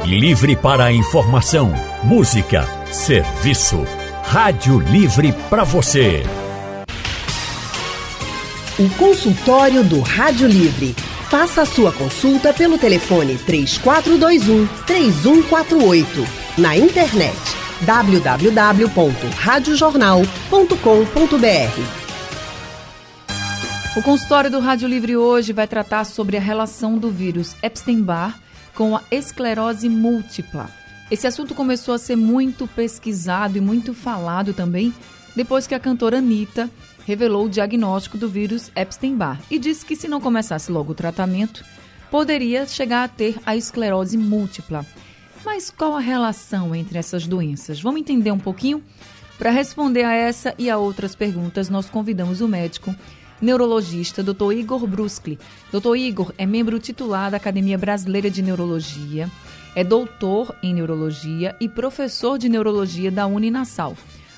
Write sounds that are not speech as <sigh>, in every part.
Livre para a informação, música, serviço. Rádio Livre para você. O consultório do Rádio Livre. Faça a sua consulta pelo telefone 3421 3148. Na internet www.radiojornal.com.br. O consultório do Rádio Livre hoje vai tratar sobre a relação do vírus Epstein-Barr com a esclerose múltipla. Esse assunto começou a ser muito pesquisado e muito falado também depois que a cantora Anitta revelou o diagnóstico do vírus Epstein-Barr e disse que se não começasse logo o tratamento, poderia chegar a ter a esclerose múltipla. Mas qual a relação entre essas doenças? Vamos entender um pouquinho? Para responder a essa e a outras perguntas, nós convidamos o médico neurologista Dr. Igor Bruscli. Dr. Igor é membro titular da Academia Brasileira de Neurologia, é doutor em neurologia e professor de neurologia da Uninasal.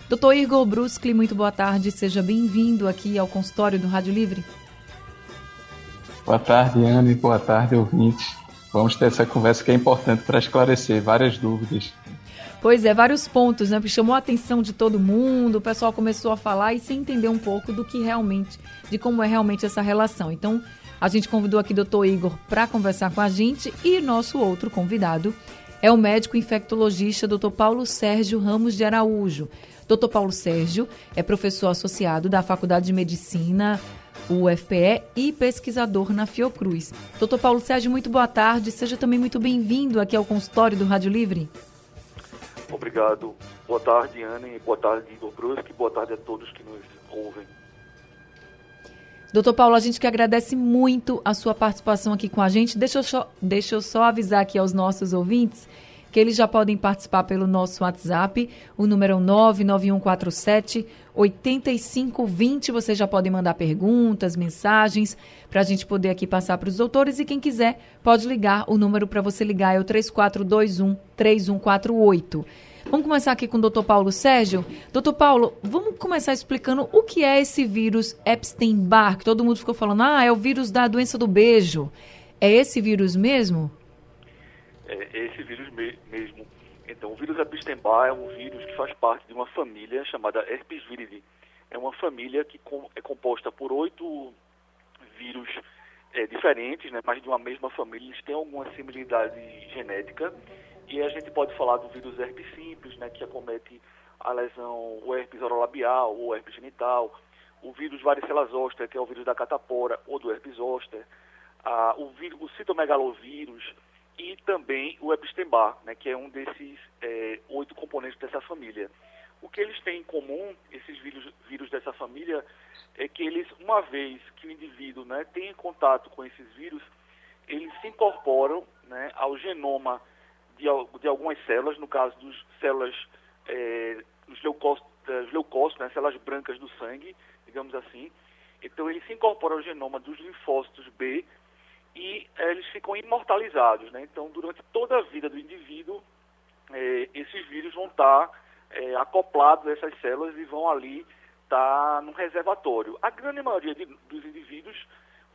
Dr. Igor Bruscli, muito boa tarde, seja bem-vindo aqui ao consultório do Rádio Livre. Boa tarde, Ana, e boa tarde, ouvintes. Vamos ter essa conversa que é importante para esclarecer várias dúvidas. Pois é, vários pontos, né? Chamou a atenção de todo mundo, o pessoal começou a falar e sem entender um pouco do que realmente, de como é realmente essa relação. Então, a gente convidou aqui o doutor Igor para conversar com a gente e nosso outro convidado é o médico infectologista doutor Paulo Sérgio Ramos de Araújo. Doutor Paulo Sérgio é professor associado da Faculdade de Medicina, UFPE, e pesquisador na Fiocruz. Doutor Paulo Sérgio, muito boa tarde. Seja também muito bem-vindo aqui ao consultório do Rádio Livre. Obrigado. Boa tarde, Anne. Boa tarde, Igor Brusque. Boa tarde a todos que nos ouvem. Doutor Paulo, a gente que agradece muito a sua participação aqui com a gente. Deixa eu, só, deixa eu só avisar aqui aos nossos ouvintes que eles já podem participar pelo nosso WhatsApp. O número é 99147 8520. Vocês já podem mandar perguntas, mensagens, para a gente poder aqui passar para os doutores. E quem quiser, pode ligar. O número para você ligar é o 3421 3148. Vamos começar aqui com o doutor Paulo Sérgio. Doutor Paulo, vamos começar explicando o que é esse vírus Epstein-Barr, que todo mundo ficou falando, ah, é o vírus da doença do beijo. É esse vírus mesmo? É esse vírus me mesmo. Então, o vírus Epstein-Barr é um vírus que faz parte de uma família chamada Herpes. É uma família que com, é composta por oito vírus é, diferentes, né, mas de uma mesma família. Eles têm alguma similaridade genética e a gente pode falar do vírus herpes simples, né, que acomete a lesão, o herpes orolabial ou herpes genital, o vírus varicela zoster, que é o vírus da catapora ou do herpes zoster, ah, o, vírus, o citomegalovírus e também o Epstein-Barr, né, que é um desses é, oito componentes dessa família. O que eles têm em comum, esses vírus, vírus dessa família, é que eles, uma vez que o indivíduo né, tem contato com esses vírus, eles se incorporam né, ao genoma de, de algumas células, no caso dos células, é, os leucócitos, leucócitos né, células brancas do sangue, digamos assim. Então, ele se incorpora ao genoma dos linfócitos B e é, eles ficam imortalizados. Né? Então, durante toda a vida do indivíduo, é, esses vírus vão estar é, acoplados a essas células e vão ali estar no reservatório. A grande maioria de, dos indivíduos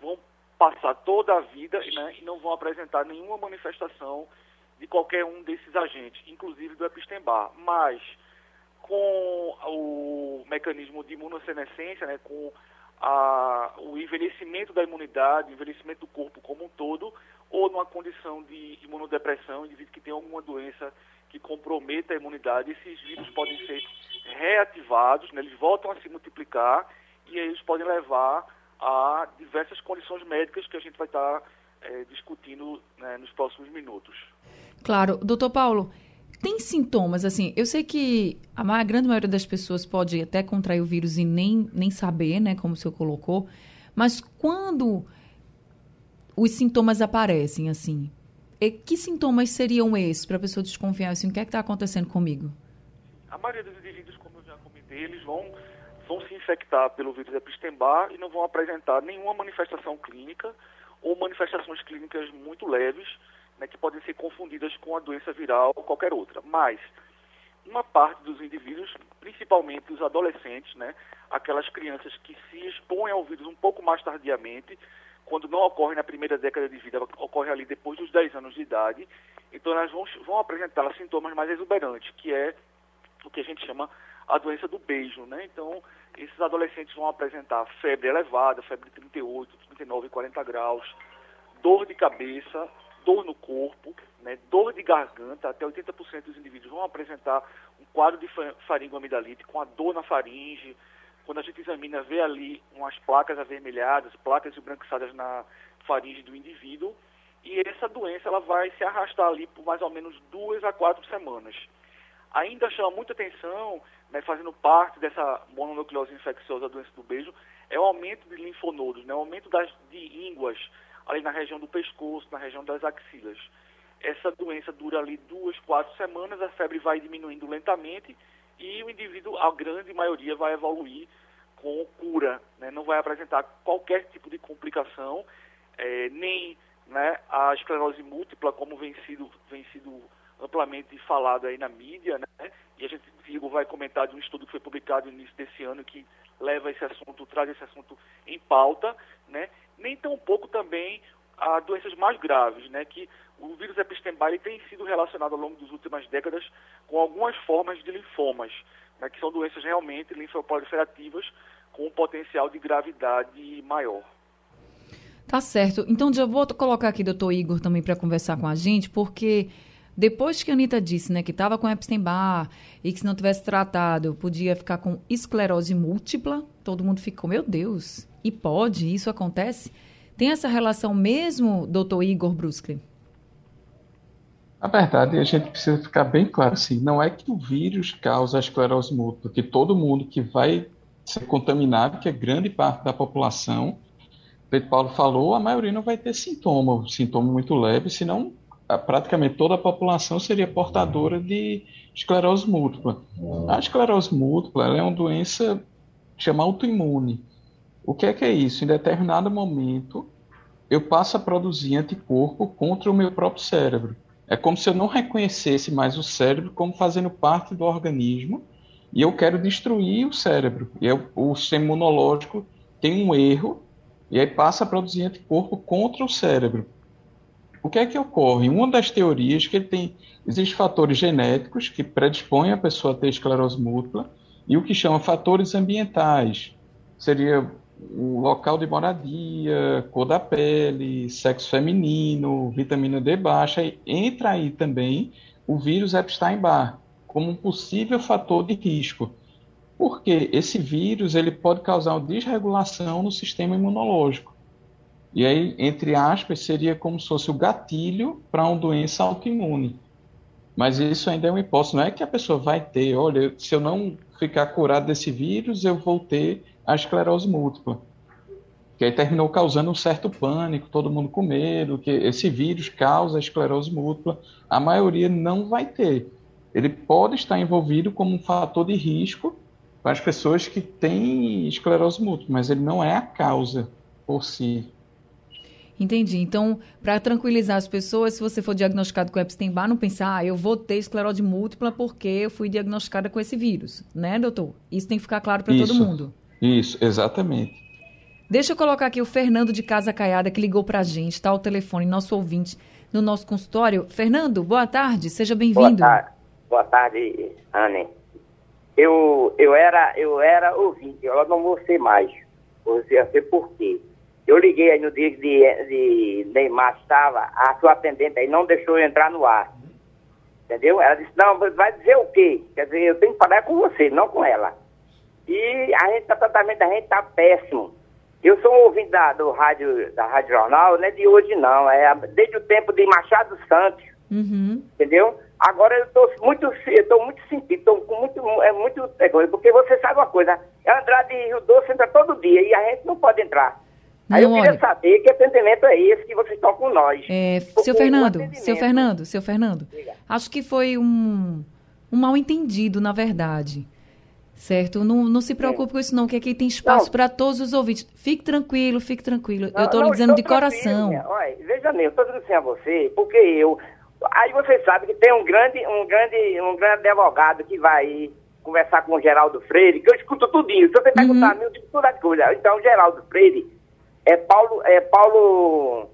vão passar toda a vida né, e não vão apresentar nenhuma manifestação de qualquer um desses agentes, inclusive do Epstein-Barr. Mas com o mecanismo de imunossenescência, né, com a, o envelhecimento da imunidade, o envelhecimento do corpo como um todo, ou numa condição de imunodepressão, indivíduo que tem alguma doença que comprometa a imunidade, esses vírus podem ser reativados, né, eles voltam a se multiplicar e aí eles podem levar a diversas condições médicas que a gente vai estar é, discutindo né, nos próximos minutos. Claro. Doutor Paulo, tem sintomas, assim, eu sei que a grande maioria das pessoas pode até contrair o vírus e nem, nem saber, né, como o senhor colocou, mas quando os sintomas aparecem, assim, que sintomas seriam esses para a pessoa desconfiar, assim, o que é que está acontecendo comigo? A maioria dos indivíduos, como eu já comentei, eles vão, vão se infectar pelo vírus Epstein-Barr e não vão apresentar nenhuma manifestação clínica ou manifestações clínicas muito leves, né, que podem ser confundidas com a doença viral ou qualquer outra. Mas uma parte dos indivíduos, principalmente os adolescentes, né, aquelas crianças que se expõem ao vírus um pouco mais tardiamente, quando não ocorre na primeira década de vida, ocorre ali depois dos 10 anos de idade, então elas vão, vão apresentar sintomas mais exuberantes, que é o que a gente chama a doença do beijo, né? Então, esses adolescentes vão apresentar febre elevada, febre de 38, 39, 40 graus, dor de cabeça, dor no corpo, né, dor de garganta, até 80% dos indivíduos vão apresentar um quadro de faringoamidalite com a dor na faringe. Quando a gente examina, vê ali umas placas avermelhadas, placas embranquiçadas na faringe do indivíduo, e essa doença ela vai se arrastar ali por mais ou menos duas a quatro semanas. Ainda chama muita atenção, né, fazendo parte dessa mononucleose infecciosa da doença do beijo, é o aumento de linfonodos, né, o aumento das, de ínguas ali na região do pescoço, na região das axilas. Essa doença dura ali duas, quatro semanas, a febre vai diminuindo lentamente e o indivíduo, a grande maioria, vai evoluir com cura, né? não vai apresentar qualquer tipo de complicação, é, nem né, a esclerose múltipla, como vem sido, vem sido amplamente falado aí na mídia, né? e a gente, Vigo, vai comentar de um estudo que foi publicado no início desse ano que leva esse assunto, traz esse assunto em pauta, né? nem tão pouco também a doenças mais graves, né? que o vírus Epstein-Barr tem sido relacionado ao longo das últimas décadas com algumas formas de linfomas, né? que são doenças realmente linfoproliferativas com um potencial de gravidade maior. Tá certo. Então, já vou colocar aqui o doutor Igor também para conversar com a gente, porque depois que a Anitta disse né, que estava com Epstein-Barr e que se não tivesse tratado podia ficar com esclerose múltipla, todo mundo ficou, meu Deus, e pode, isso acontece? Tem essa relação mesmo, doutor Igor Brusque? Na verdade, a gente precisa ficar bem claro assim, não é que o vírus causa a esclerose múltipla, que todo mundo que vai ser contaminado, que é grande parte da população, o Pedro Paulo falou, a maioria não vai ter sintoma, sintoma muito leve, senão praticamente toda a população seria portadora de esclerose múltipla. A esclerose múltipla é uma doença chamada autoimune. O que é que é isso? Em determinado momento, eu passo a produzir anticorpo contra o meu próprio cérebro. É como se eu não reconhecesse mais o cérebro como fazendo parte do organismo e eu quero destruir o cérebro. E eu, o sistema imunológico tem um erro e aí passa a produzir anticorpo contra o cérebro. O que é que ocorre? Uma das teorias que ele tem, existem fatores genéticos que predispõem a pessoa a ter esclerose múltipla e o que chama fatores ambientais. Seria o local de moradia, cor da pele, sexo feminino, vitamina D baixa, e entra aí também o vírus Epstein-Barr como um possível fator de risco. Porque esse vírus ele pode causar uma desregulação no sistema imunológico. E aí, entre aspas, seria como se fosse o gatilho para uma doença autoimune. Mas isso ainda é uma hipótese, não é que a pessoa vai ter, olha, se eu não ficar curado desse vírus, eu vou ter a esclerose múltipla. Que aí terminou causando um certo pânico, todo mundo com medo, que esse vírus causa a esclerose múltipla. A maioria não vai ter. Ele pode estar envolvido como um fator de risco para as pessoas que têm esclerose múltipla, mas ele não é a causa por si. Entendi. Então, para tranquilizar as pessoas, se você for diagnosticado com Epstein-Barr, não pensar, ah, eu vou ter esclerose múltipla porque eu fui diagnosticada com esse vírus, né, doutor? Isso tem que ficar claro para todo mundo. Isso, exatamente. Deixa eu colocar aqui o Fernando de Casa Caiada, que ligou para a gente, está ao telefone, nosso ouvinte, no nosso consultório. Fernando, boa tarde, seja bem-vindo. Boa tarde, boa tarde, Anne. Eu, eu, era, eu era ouvinte, eu não vou ser mais. Vou ser por quê? Eu liguei aí no dia de, de Neymar estava, a sua atendente aí não deixou eu entrar no ar. Entendeu? Ela disse, não, vai dizer o quê? Quer dizer, eu tenho que falar com você, não com ela. E a gente, o tratamento da gente está péssimo. Eu sou um ouvinte da, do rádio, da Rádio Jornal, não é de hoje não, é desde o tempo de Machado Santos, uhum. entendeu? Agora eu estou muito, eu muito sentido, estou com muito, é muito, é, porque você sabe uma coisa, Andrade Rio Doce entra todo dia e a gente não pode entrar. Aí não, eu queria olha, saber que atendimento é esse que vocês estão com nós. É, seu Fernando, seu Fernando, seu Fernando, acho que foi um, um mal entendido, na verdade certo? Não, não se preocupe com isso não, que aqui tem espaço para todos os ouvintes. Fique tranquilo, fique tranquilo. Não, eu estou lhe dizendo de coração. Olha, veja bem, eu estou dizendo assim a você, porque eu... Aí você sabe que tem um grande, um grande, um grande advogado que vai conversar com o Geraldo Freire, que eu escuto tudinho. Se você perguntar uhum. eu digo todas as coisas. Então, o Geraldo Freire é Paulo... É Paulo...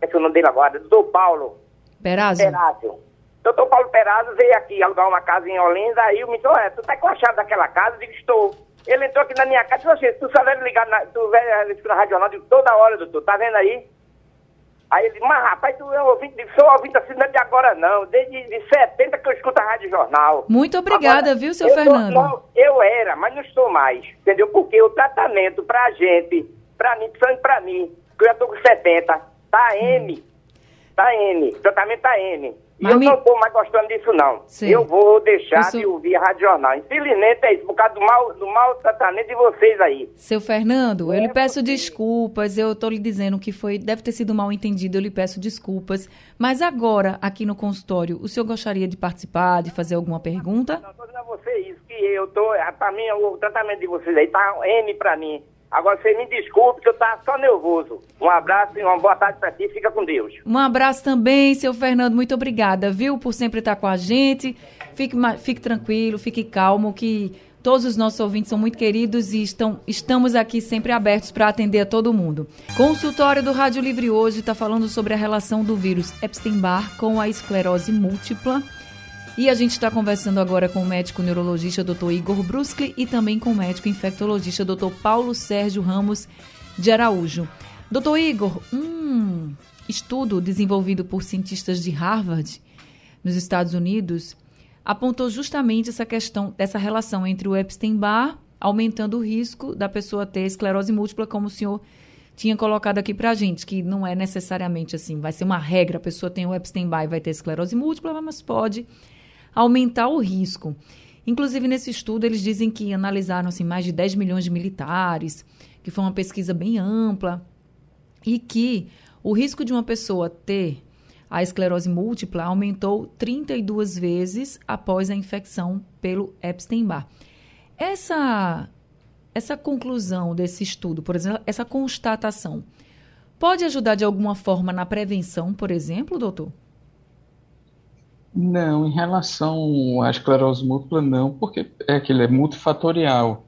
Esse é o nome dele agora, doutor Paulo Perazzo? Perazzo. Doutor Paulo Perazzo veio aqui alugar uma casa em Olinda, aí o me disse, é, tu tá com a chave daquela casa? Eu digo, estou. Ele entrou aqui na minha casa e disse, assim, tu só deve ligar, na, tu vai na radional, digo, toda hora, doutor, tá vendo aí? Aí ele disse, mas rapaz, tu é um ouvinte, sou ouvinte assim, não é de agora não, desde de 70 que eu escuto a Rádio Jornal. Muito obrigada, Agora, viu, seu eu Fernando? Tô, não, eu era, mas não estou mais, entendeu? Porque o tratamento pra gente, pra mim, principalmente pra mim, que eu já tô com 70, tá M, tá M, o tratamento tá M. E eu não tô mais gostando disso, não. Sei. Eu vou deixar Isso- de ouvir a Rádio Jornal. Infelizmente é isso, por causa do mau, do mau tratamento de vocês aí. Seu Fernando, eu lhe É, peço porque- desculpas, eu estou lhe dizendo que foi, deve ter sido mal entendido, eu lhe peço desculpas. Mas agora, aqui no consultório, o senhor gostaria de participar, de fazer alguma pergunta? Não, tô dizendo a você isso, que eu tô, ah, pra mim, o tratamento de vocês aí tá M pra mim. Agora, você me desculpe que eu tava só nervoso. Um abraço e uma boa tarde pra ti, fica com Deus. Um abraço também, seu Fernando, muito obrigada, viu, por sempre estar com a gente. Fique, fique tranquilo, fique calmo, que todos os nossos ouvintes são muito queridos e estão, estamos aqui sempre abertos para atender a todo mundo. Consultório do Rádio Livre hoje está falando sobre a relação do vírus Epstein-Barr com a esclerose múltipla. E a gente está conversando agora com o médico neurologista Dr. Igor Bruschi e também com o médico infectologista Dr. Paulo Sérgio Ramos de Araújo. Dr. Igor, um estudo desenvolvido por cientistas de Harvard, nos Estados Unidos, apontou justamente essa questão dessa relação entre o Epstein-Barr aumentando o risco da pessoa ter esclerose múltipla, como o senhor tinha colocado aqui pra gente, que não é necessariamente assim, vai ser uma regra, a pessoa tem o Epstein-Barr e vai ter esclerose múltipla, mas pode aumentar o risco. Inclusive, nesse estudo, eles dizem que analisaram assim, mais de 10 milhões de militares, que foi uma pesquisa bem ampla, e que o risco de uma pessoa ter a esclerose múltipla aumentou 32 vezes após a infecção pelo Epstein-Barr. Essa, essa conclusão desse estudo, por exemplo, essa constatação, pode ajudar de alguma forma na prevenção, por exemplo, doutor? Não, em relação à esclerose múltipla, não, porque é aquilo, é multifatorial.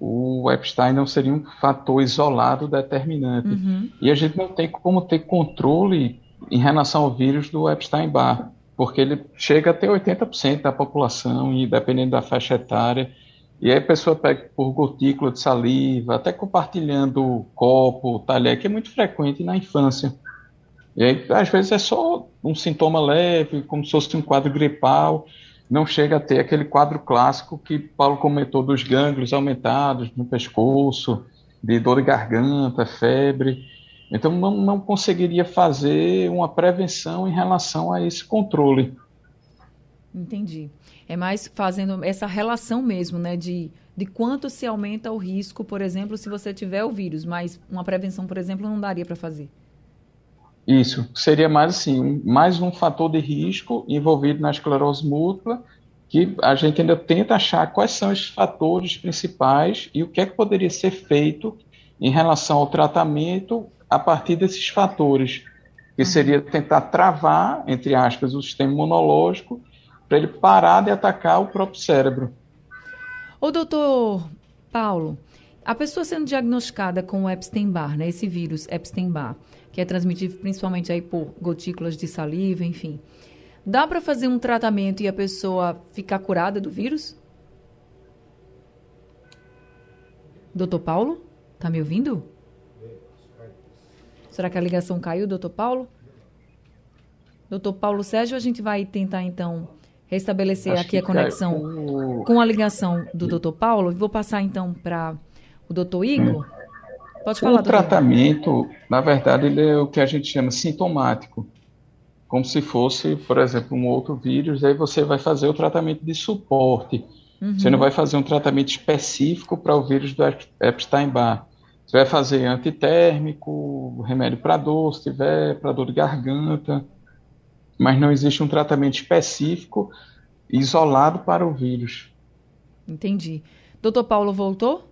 O Epstein não seria um fator isolado determinante. Uhum. E a gente não tem como ter controle em relação ao vírus do Epstein-Barr, porque ele chega a ter 80% da população, e dependendo da faixa etária. E aí a pessoa pega por gotícula de saliva, até compartilhando copo, talher, que é muito frequente na infância. E aí, às vezes, é só um sintoma leve, como se fosse um quadro gripal, não chega a ter aquele quadro clássico que Paulo comentou dos gânglios aumentados no pescoço, de dor de garganta, febre. Então, não, não conseguiria fazer uma prevenção em relação a esse controle. Entendi. É mais fazendo essa relação mesmo, né? De, de quanto se aumenta o risco, por exemplo, se você tiver o vírus, mas uma prevenção, por exemplo, não daria para fazer. Isso, seria mais assim, mais um fator de risco envolvido na esclerose múltipla, que a gente ainda tenta achar quais são esses fatores principais e o que é que poderia ser feito em relação ao tratamento a partir desses fatores, que seria tentar travar, entre aspas, o sistema imunológico para ele parar de atacar o próprio cérebro. Ô, doutor Paulo, a pessoa sendo diagnosticada com o Epstein-Barr, né? Esse vírus Epstein-Barr, que é transmitido principalmente aí por gotículas de saliva, enfim. Dá para fazer um tratamento e a pessoa ficar curada do vírus? Doutor Paulo, tá me ouvindo? Será que a ligação caiu, doutor Paulo? Doutor Paulo Sérgio, a gente vai tentar então restabelecer Acho aqui a conexão caiu. com a ligação do doutor Paulo. Vou passar então para o doutor Igor. Pode falar, O doutor. tratamento, na verdade, ele é o que a gente chama sintomático. Como se fosse, por exemplo, um outro vírus, aí você vai fazer o tratamento de suporte. Você não vai fazer um tratamento específico para o vírus do Ep- Epstein-Barr. Você vai fazer antitérmico, remédio para dor, se tiver, para dor de garganta, mas não existe um tratamento específico isolado para o vírus. Entendi. Doutor Paulo voltou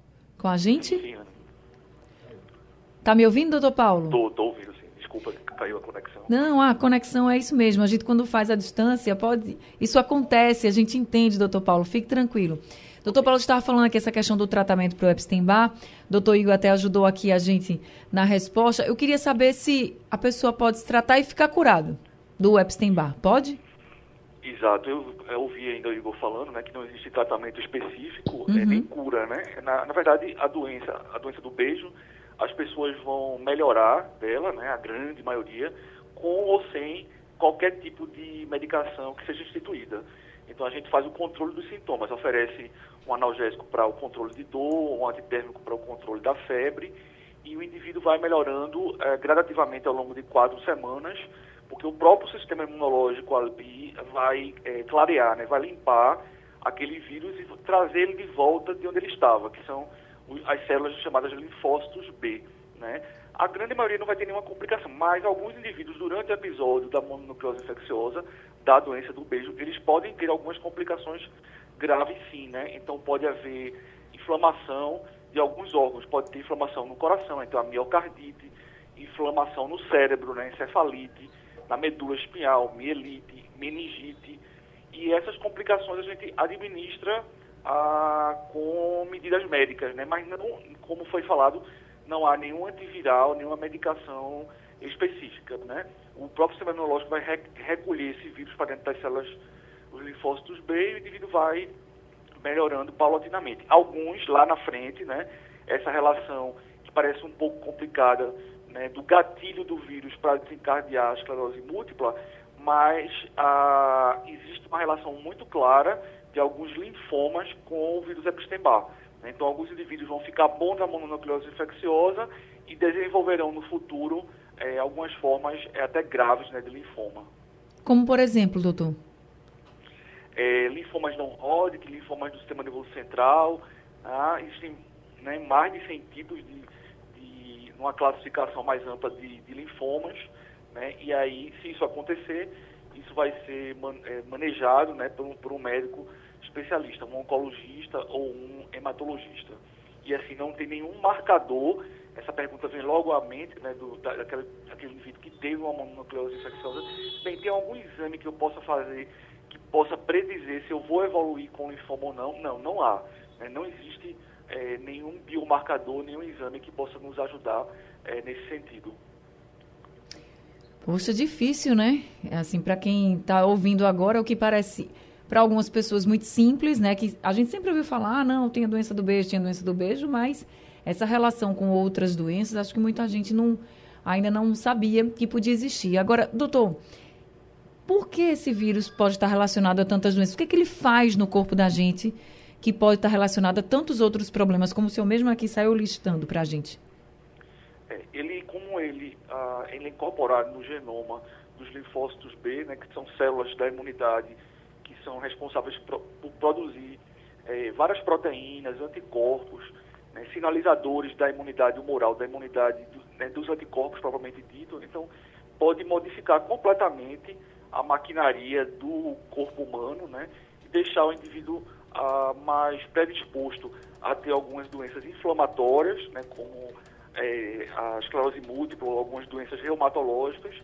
com a gente? Sim. Tá me ouvindo, doutor Paulo? Tô, tô ouvindo, sim. Desculpa, caiu a conexão. Não, a conexão é isso mesmo. A gente, quando faz a distância, pode. Isso acontece, a gente entende, doutor Paulo. Fique tranquilo. Doutor Paulo estava falando aqui essa questão do tratamento para o Epstein-Barr. Doutor Igor até ajudou aqui a gente na resposta. Eu queria saber se a pessoa pode se tratar e ficar curado. do Epstein-Barr, pode? Exato, eu, eu ouvi ainda o Igor falando, né, que não existe tratamento específico, uhum. nem cura, né? Na, na, verdade, a doença, a doença do beijo, as pessoas vão melhorar dela, né, a grande maioria, com ou sem qualquer tipo de medicação que seja instituída. Então a gente faz o controle dos sintomas, oferece um analgésico para o controle de dor, um antitérmico para o controle da febre, e o indivíduo vai melhorando eh, gradativamente ao longo de quatro semanas, porque o próprio sistema imunológico ali vai é, clarear, né, vai limpar aquele vírus e trazer ele de volta de onde ele estava, que são as células chamadas linfócitos B. Né? A grande maioria não vai ter nenhuma complicação, mas alguns indivíduos, durante o episódio da mononucleose infecciosa, da doença do beijo, eles podem ter algumas complicações graves sim, né? Então pode haver inflamação de alguns órgãos, pode ter inflamação no coração, então a miocardite, inflamação no cérebro, né? encefalite, na medula espinhal, mielite, meningite. E essas complicações a gente administra ah, com medidas médicas, né? mas não, como foi falado, não há nenhum antiviral, nenhuma medicação específica. Né? O próprio sistema imunológico vai recolher esse vírus para dentro das células, os linfócitos B, e o indivíduo vai melhorando paulatinamente. Alguns lá na frente, né, essa relação que parece um pouco complicada né, do gatilho do vírus para desencadear a esclerose múltipla, mas ah, existe uma relação muito clara de alguns linfomas com o vírus Epstein-Barr. Né? Então, alguns indivíduos vão ficar bons da mononucleose infecciosa e desenvolverão no futuro eh, algumas formas eh, até graves né, de linfoma. Como, por exemplo, doutor? É, linfomas não Hodgkin, linfomas do sistema nervoso central. Ah, existem né, mais de 100 tipos de numa classificação mais ampla de, de linfomas, né? E aí, se isso acontecer, isso vai ser man, é, manejado, né, por, por um médico especialista, um oncologista ou um hematologista. E assim, não tem nenhum marcador, essa pergunta vem logo à mente, né, do, da, daquele, daquele indivíduo que teve uma mononucleose infecciosa, bem, tem algum exame que eu possa fazer que possa predizer se eu vou evoluir com linfoma ou não? Não, não há. Né, não existe é, nenhum biomarcador, nenhum exame que possa nos ajudar é, nesse sentido. Poxa, difícil, né? Assim, para quem está ouvindo agora, o que parece para algumas pessoas muito simples, né? Que a gente sempre ouviu falar, ah, não, tem a doença do beijo, tem a doença do beijo, mas essa relação com outras doenças, acho que muita gente não, ainda não sabia que podia existir. Agora, doutor, por que esse vírus pode estar relacionado a tantas doenças? O que, é que ele faz no corpo da gente que pode estar relacionada a tantos outros problemas, como o senhor mesmo aqui saiu listando para a gente? É, ele, como ele, ah, ele é incorporado no genoma dos linfócitos B, né, que são células da imunidade que são responsáveis por, por produzir é, várias proteínas, anticorpos, né, sinalizadores da imunidade humoral, da imunidade do, né, dos anticorpos propriamente dito. Então, pode modificar completamente a maquinaria do corpo humano, né, e deixar o indivíduo ah, mais predisposto a ter algumas doenças inflamatórias, né, como é, a esclerose múltipla ou algumas doenças reumatológicas,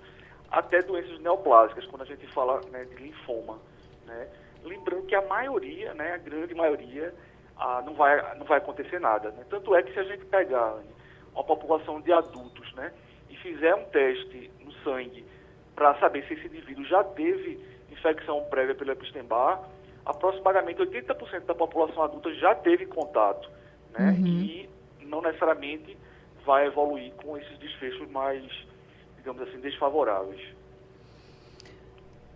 até doenças neoplásicas, quando a gente fala né, de linfoma. Né? Lembrando que a maioria, né, a grande maioria, ah, não, vai, não vai acontecer nada. Né? Tanto é que se a gente pegar uma população de adultos né, e fizer um teste no sangue para saber se esse indivíduo já teve infecção prévia pelo Epstein-Barr, aproximadamente 80% da população adulta já teve contato, né? Uhum. E não necessariamente vai evoluir com esses desfechos mais, digamos assim, desfavoráveis.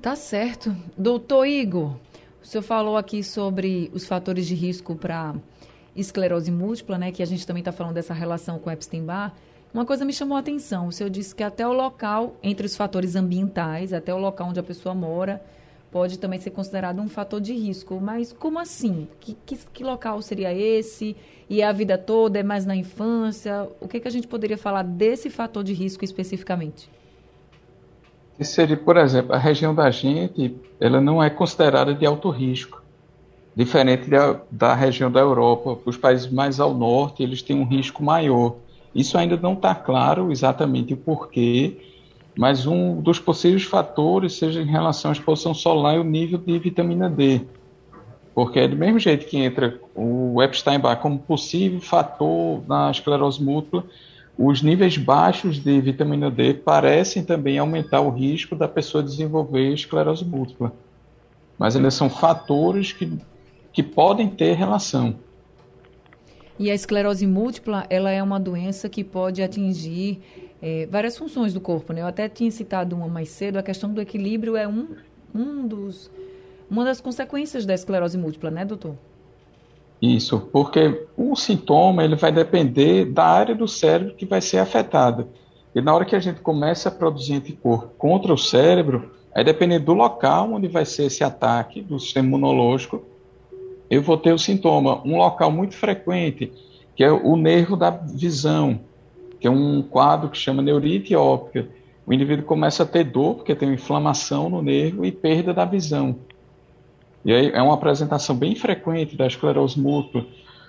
Tá certo. Doutor Igor, o senhor falou aqui sobre os fatores de risco para esclerose múltipla, né? Que a gente também está falando dessa relação com Epstein-Barr. Uma coisa me chamou a atenção. O senhor disse que até o local, entre os fatores ambientais, até o local onde a pessoa mora, pode também ser considerado um fator de risco. Mas como assim? Que, que, que, local seria esse? E a vida toda? É mais na infância? O que, que a gente poderia falar desse fator de risco especificamente? Seria, por exemplo, a região da gente, ela não é considerada de alto risco. Diferente da, da região da Europa, os países mais ao norte, eles têm um risco maior. Isso ainda não está claro exatamente o porquê, mas um dos possíveis fatores seja em relação à exposição solar e o nível de vitamina D. Porque é do mesmo jeito que entra o Epstein-Barr como possível fator na esclerose múltipla, os níveis baixos de vitamina D parecem também aumentar o risco da pessoa desenvolver esclerose múltipla. Mas eles são fatores que, que podem ter relação. E a esclerose múltipla, ela é uma doença que pode atingir é, várias funções do corpo, né? Eu até tinha citado uma mais cedo, a questão do equilíbrio é um, um dos, uma das consequências da esclerose múltipla, né, doutor? Isso, porque o sintoma ele vai depender da área do cérebro que vai ser afetada. E na hora que a gente começa a produzir anticorpo contra o cérebro, aí dependendo do local onde vai ser esse ataque do sistema imunológico, eu vou ter o sintoma. Um local muito frequente, que é o nervo da visão, que é um quadro que chama neurite óptica. O indivíduo começa a ter dor, porque tem inflamação no nervo e perda da visão. E aí é uma apresentação bem frequente da esclerose múltipla.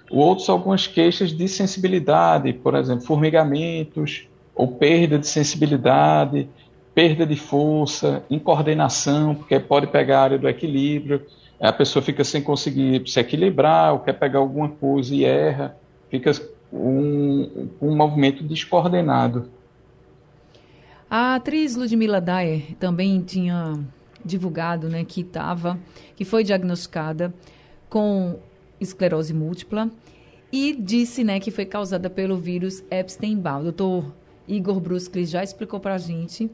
Outros, algumas queixas de sensibilidade, por exemplo, formigamentos, ou perda de sensibilidade, perda de força, incoordenação, porque pode pegar a área do equilíbrio a pessoa fica sem conseguir se equilibrar, ou quer pegar alguma coisa e erra, fica um, um movimento descoordenado. A atriz Ludmila Dyer também tinha divulgado, né, que estava, que foi diagnosticada com esclerose múltipla e disse, né, que foi causada pelo vírus Epstein-Barr. O doutor Igor Brusclis já explicou para a gente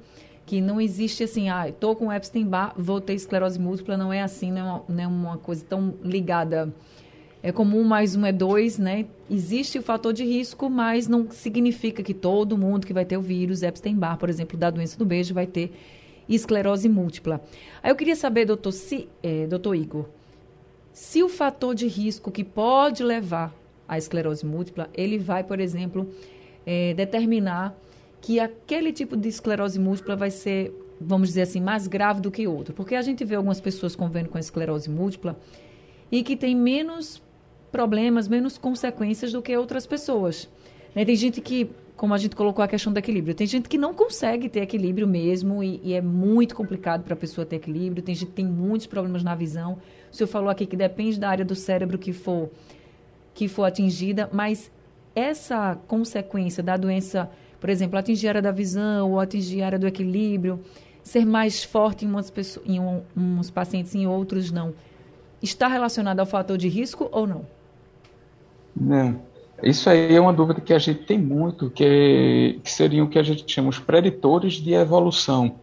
que não existe assim, ah, estou com Epstein-Barr, vou ter esclerose múltipla, não é assim, não é uma, não é uma coisa tão ligada. É comum, mais um é dois, né? Existe o fator de risco, mas não significa que todo mundo que vai ter o vírus Epstein-Barr, por exemplo, da doença do beijo, vai ter esclerose múltipla. Aí eu queria saber, doutor, se, é, doutor Igor, se o fator de risco que pode levar à esclerose múltipla, ele vai, por exemplo, é, determinar que aquele tipo de esclerose múltipla vai ser, vamos dizer assim, mais grave do que outro. Porque a gente vê algumas pessoas convivendo com esclerose múltipla e que tem menos problemas, menos consequências do que outras pessoas. Né? Tem gente que, como a gente colocou a questão do equilíbrio, tem gente que não consegue ter equilíbrio mesmo e, e é muito complicado para a pessoa ter equilíbrio. Tem gente que tem muitos problemas na visão. O senhor falou aqui que depende da área do cérebro que for, que for atingida, mas essa consequência da doença por exemplo, atingir a área da visão ou atingir a área do equilíbrio, ser mais forte em, umas pessoas, em um, uns pacientes e em outros não, está relacionado ao fator de risco ou não? Não. Isso aí é uma dúvida que a gente tem muito, que, que seriam o que a gente chama os preditores de evolução.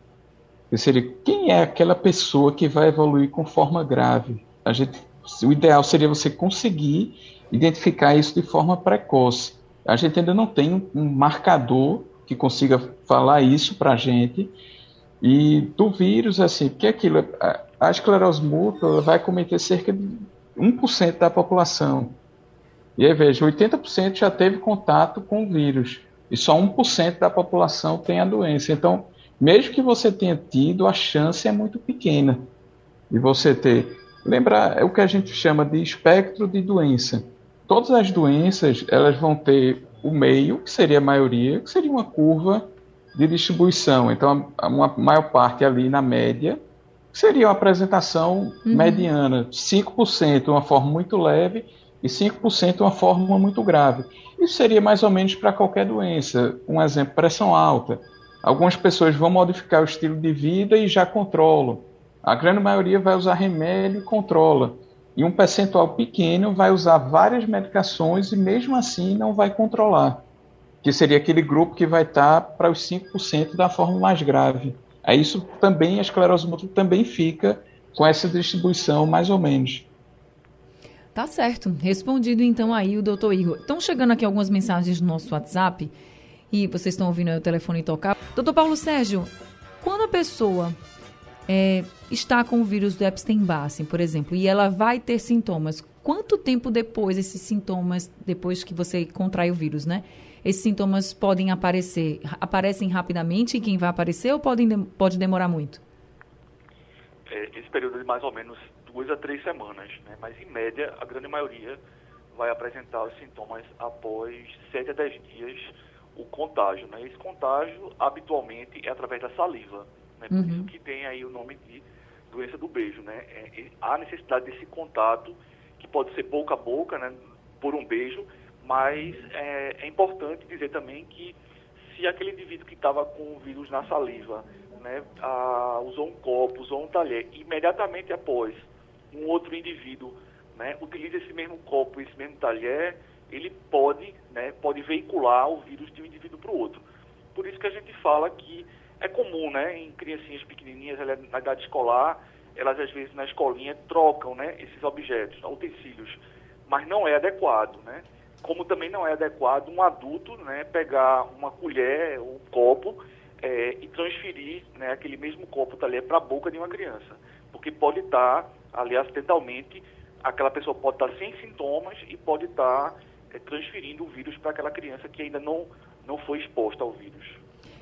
Que seria quem é aquela pessoa que vai evoluir com forma grave? A gente, o ideal seria você conseguir identificar isso de forma precoce a gente ainda não tem um marcador que consiga falar isso para a gente. E do vírus, assim, porque aquilo, a, esclerose múltipla vai cometer cerca de 1% da população. E aí, veja, 80% já teve contato com o vírus. E só 1% da população tem a doença. Então, mesmo que você tenha tido, a chance é muito pequena de você ter. Lembra, é o que a gente chama de espectro de doença todas as doenças elas vão ter o meio, que seria a maioria, que seria uma curva de distribuição. Então, uma maior parte ali na média seria uma apresentação uhum. mediana, 5% uma forma muito leve e 5% uma forma muito grave. Isso seria mais ou menos para qualquer doença. Um exemplo, pressão alta. Algumas pessoas vão modificar o estilo de vida e já controlam. A grande maioria vai usar remédio e controla e um percentual pequeno vai usar várias medicações e mesmo assim não vai controlar, que seria aquele grupo que vai estar para os 5% da forma mais grave. Aí isso também, a esclerose múltipla também fica com essa distribuição mais ou menos. Tá certo. Respondido então aí o doutor Igor. Estão chegando aqui algumas mensagens no nosso WhatsApp e vocês estão ouvindo o telefone tocar. Doutor Paulo Sérgio, quando a pessoa é, está com o vírus do Epstein-Barr, por exemplo, e ela vai ter sintomas, quanto tempo depois esses sintomas, depois que você contrai o vírus, né? Esses sintomas podem aparecer, aparecem rapidamente em quem vai aparecer ou podem, pode demorar muito? É, esse período de mais ou menos duas a três semanas, né? Mas em média, a grande maioria vai apresentar os sintomas após sete a dez dias o contágio, né? Esse contágio habitualmente é através da saliva. Né? Por uhum. isso que tem aí o nome de doença do beijo, né? É, é, há necessidade desse contato, que pode ser boca a boca, né? Por um beijo, Mas é, é importante dizer também que se aquele indivíduo que estava com o vírus na saliva né, a, usou um copo, usou um talher, imediatamente após um outro indivíduo né, utiliza esse mesmo copo, esse mesmo talher, ele pode, né, pode veicular o vírus de um indivíduo para o outro. Por isso que a gente fala que é comum, né, em criancinhas pequenininhas, na idade escolar, elas às vezes na escolinha trocam, né, esses objetos, utensílios, mas não é adequado, né? Como também não é adequado um adulto, né, pegar uma colher, um copo é, e transferir, né, aquele mesmo copo talher para a boca de uma criança, porque pode estar ali acidentalmente, aquela pessoa pode estar sem sintomas e pode estar é, transferindo o vírus para aquela criança que ainda não não foi exposta ao vírus.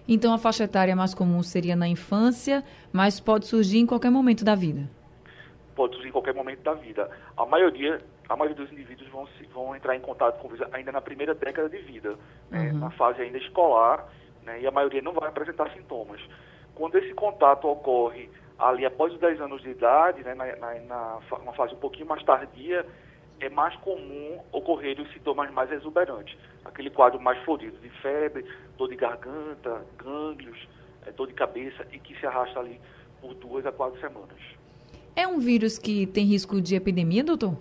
Então a faixa etária mais comum seria na infância, mas pode surgir em qualquer momento da vida. Pode surgir em qualquer momento da vida. A maioria, a maioria dos indivíduos vão, vão entrar em contato com o vírus ainda na primeira década de vida, né, uhum. na fase ainda escolar, né, e a maioria não vai apresentar sintomas. Quando esse contato ocorre ali após os 10 anos de idade, né, na, na, na, uma fase um pouquinho mais tardia, é mais comum ocorrer os sintomas mais exuberantes. Aquele quadro mais florido de febre, dor de garganta, gânglios, é, dor de cabeça e que se arrasta ali por duas a quatro semanas. É um vírus que tem risco de epidemia, doutor?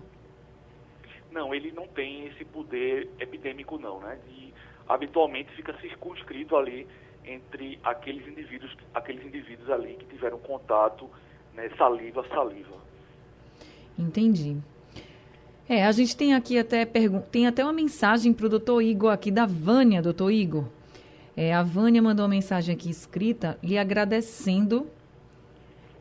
Não, ele não tem esse poder epidêmico não, né? De, habitualmente fica circunscrito ali entre aqueles indivíduos, aqueles indivíduos ali que tiveram contato né, saliva a saliva. Entendi. É, a gente tem aqui até tem até uma mensagem para o doutor Igor aqui da Vânia, doutor Igor. É, a Vânia mandou uma mensagem aqui escrita lhe agradecendo.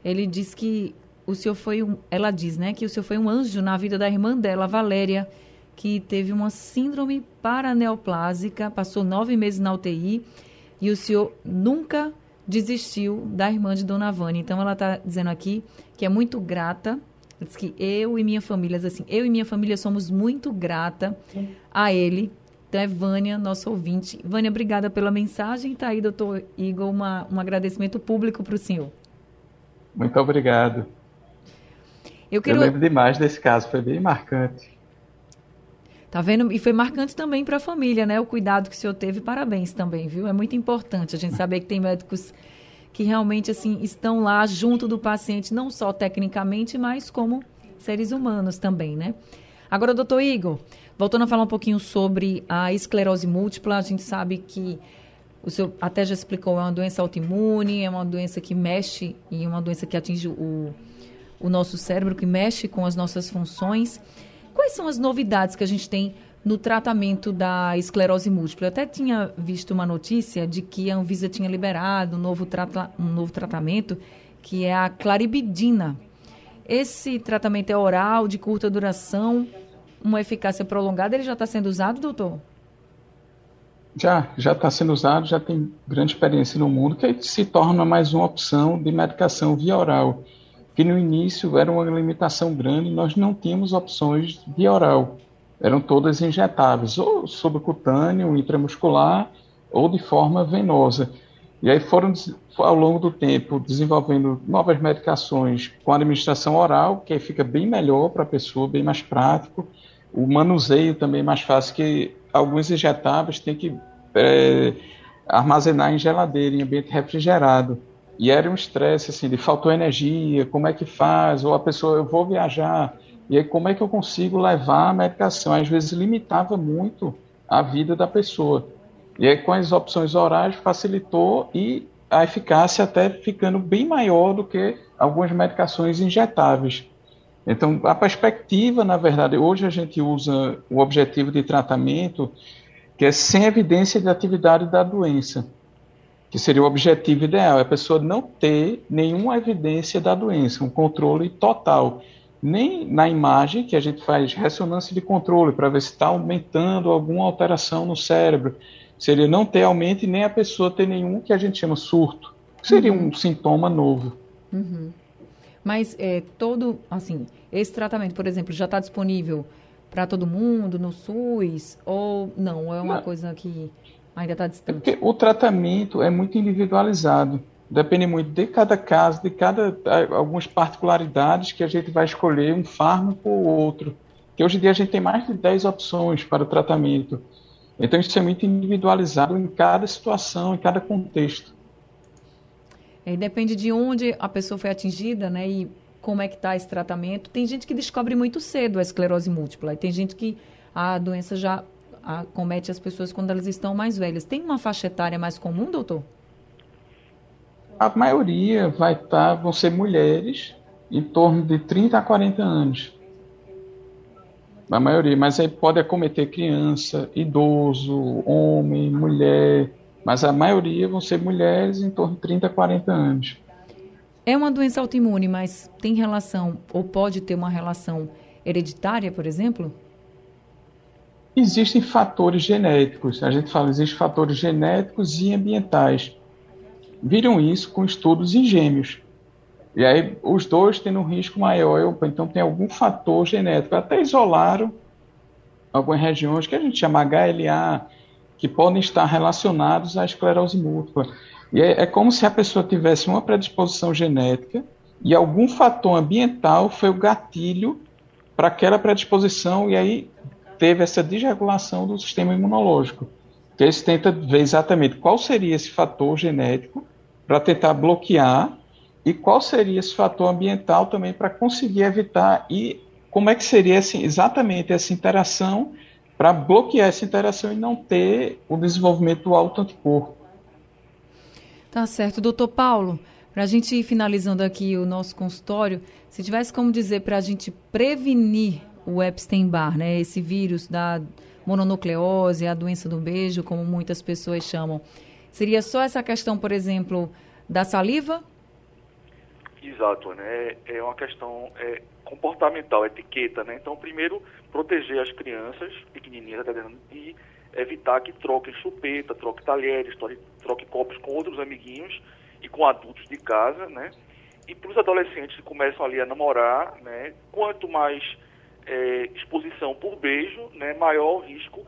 Ele diz que o senhor foi um, ela diz, né, que o senhor foi um anjo na vida da irmã dela, Valéria, que teve uma síndrome paraneoplásica, passou nove meses na UTI e o senhor nunca desistiu da irmã de Dona Vânia. Então ela está dizendo aqui que é muito grata Diz que eu e minha família, assim, eu e minha família somos muito grata a ele. Então é Vânia, nosso ouvinte. Vânia, obrigada pela mensagem. Está aí, doutor Igor, uma, um agradecimento público para o senhor. Muito obrigado. Eu, quero... eu lembro demais desse caso, foi bem marcante. Tá vendo? E foi marcante também para a família, né? O cuidado que o senhor teve, parabéns também, viu? É muito importante a gente <laughs> saber que tem médicos que realmente assim estão lá junto do paciente, não só tecnicamente, mas como seres humanos também, né? Agora, doutor Igor, voltando a falar um pouquinho sobre a esclerose múltipla, a gente sabe que o senhor até já explicou, é uma doença autoimune, é uma doença que mexe e é uma doença que atinge o, o nosso cérebro, que mexe com as nossas funções. Quais são as novidades que a gente tem no tratamento da esclerose múltipla. Eu até tinha visto uma notícia de que a Anvisa tinha liberado um novo, um novo tratamento, que é a claribidina. Esse tratamento é oral, de curta duração, uma eficácia prolongada, ele já está sendo usado, doutor? Já, já está sendo usado, já tem grande experiência no mundo, que se torna mais uma opção de medicação via oral. Que no início era uma limitação grande, nós não tínhamos opções via oral eram todas injetáveis, ou subcutâneo, intramuscular, ou de forma venosa. E aí foram, ao longo do tempo, desenvolvendo novas medicações com administração oral, que fica bem melhor para a pessoa, bem mais prático. O manuseio também é mais fácil, que alguns injetáveis tem que é, armazenar em geladeira, em ambiente refrigerado. E era um estresse, assim, de faltou energia, como é que faz? Ou a pessoa, eu vou viajar, e aí, como é que eu consigo levar a medicação? Às vezes, limitava muito a vida da pessoa. E aí, com as opções orais, facilitou e a eficácia até ficando bem maior do que algumas medicações injetáveis. Então, a perspectiva, na verdade, hoje a gente usa o objetivo de tratamento que é sem evidência de atividade da doença, que seria o objetivo ideal, é a pessoa não ter nenhuma evidência da doença, um controle total nem na imagem, que a gente faz ressonância de controle para ver se está aumentando alguma alteração no cérebro. Seria não ter aumento e nem a pessoa ter nenhum que a gente chama surto. Seria uhum. um sintoma novo. Uhum. Mas é, todo, assim, esse tratamento, por exemplo, já está disponível para todo mundo no SUS ou não? É uma não. coisa que ainda está distante? É o tratamento é muito individualizado. Depende muito de cada caso, de cada algumas particularidades que a gente vai escolher um fármaco ou outro. que hoje em dia a gente tem mais de 10 opções para o tratamento. Então isso é muito individualizado em cada situação, em cada contexto. É, depende de onde a pessoa foi atingida, né? E como é que está esse tratamento. Tem gente que descobre muito cedo a esclerose múltipla. E tem gente que a doença já acomete as pessoas quando elas estão mais velhas. Tem uma faixa etária mais comum, doutor? A maioria vai estar, tá, vão ser mulheres em torno de 30 a 40 anos. A maioria, mas aí pode acometer criança, idoso, homem, mulher, mas a maioria vão ser mulheres em torno de 30 a 40 anos. É uma doença autoimune, mas tem relação, ou pode ter uma relação hereditária, por exemplo? Existem fatores genéticos. A gente fala, existem fatores genéticos e ambientais. Viram isso com estudos em gêmeos. E aí os dois têm um risco maior, então tem algum fator genético. Até isolaram algumas regiões que a gente chama HLA, que podem estar relacionados à esclerose múltipla. E é, é como se a pessoa tivesse uma predisposição genética e algum fator ambiental foi o gatilho para aquela predisposição e aí teve essa desregulação do sistema imunológico. Que eles tentam ver exatamente qual seria esse fator genético para tentar bloquear e qual seria esse fator ambiental também para conseguir evitar e como é que seria assim, exatamente essa interação para bloquear essa interação e não ter o desenvolvimento do autoanticorpo. Tá certo. Doutor Paulo, para a gente ir finalizando aqui o nosso consultório, se tivesse como dizer para a gente prevenir o Epstein-Barr, né, esse vírus da mononucleose, a doença do beijo, como muitas pessoas chamam, seria só essa questão, por exemplo, da saliva? Exato, né? É uma questão é, comportamental, etiqueta, né? Então, primeiro, proteger as crianças pequenininhas e evitar que troquem chupeta, troquem talheres, troquem copos com outros amiguinhos e com adultos de casa, né? E para os adolescentes que começam ali a namorar, né? Quanto mais é, exposição por beijo, né? Maior risco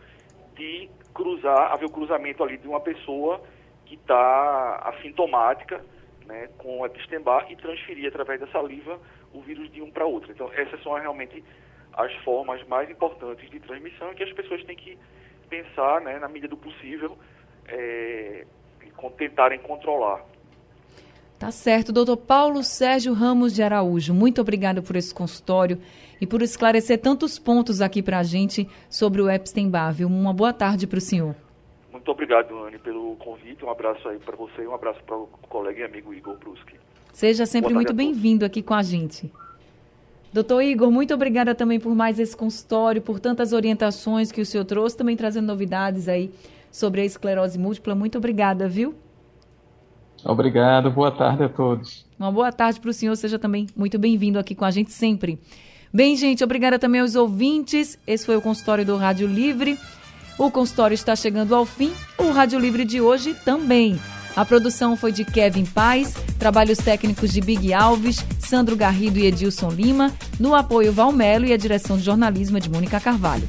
de cruzar, haver o cruzamento ali de uma pessoa que está assintomática, né? Com Epstein-Barr e transferir através da saliva o vírus de um para outro. Então, essas são realmente as formas mais importantes de transmissão que as pessoas têm que pensar, né, na medida do possível, é, tentarem controlar. Tá certo, doutor Paulo Sérgio Ramos de Araújo. Muito obrigada por esse consultório e por esclarecer tantos pontos aqui para a gente sobre o Epstein-Barr. Uma boa tarde para o senhor. Muito obrigado, Anne, pelo convite. Um abraço aí para você e um abraço para o colega e amigo Igor Bruschi. Seja sempre muito bem-vindo aqui com a gente. Doutor Igor, muito obrigada também por mais esse consultório, por tantas orientações que o senhor trouxe, também trazendo novidades aí sobre a esclerose múltipla. Muito obrigada, viu? Obrigado, boa tarde a todos. Uma boa tarde para o senhor, seja também muito bem-vindo aqui com a gente sempre. Bem, gente, obrigada também aos ouvintes. Esse foi o consultório do Rádio Livre. O consultório está chegando ao fim, o Rádio Livre de hoje também. A produção foi de Kevin Paz, trabalhos técnicos de Big Alves, Sandro Garrido e Edilson Lima, no apoio Valmelo e a direção de jornalismo é de Mônica Carvalho.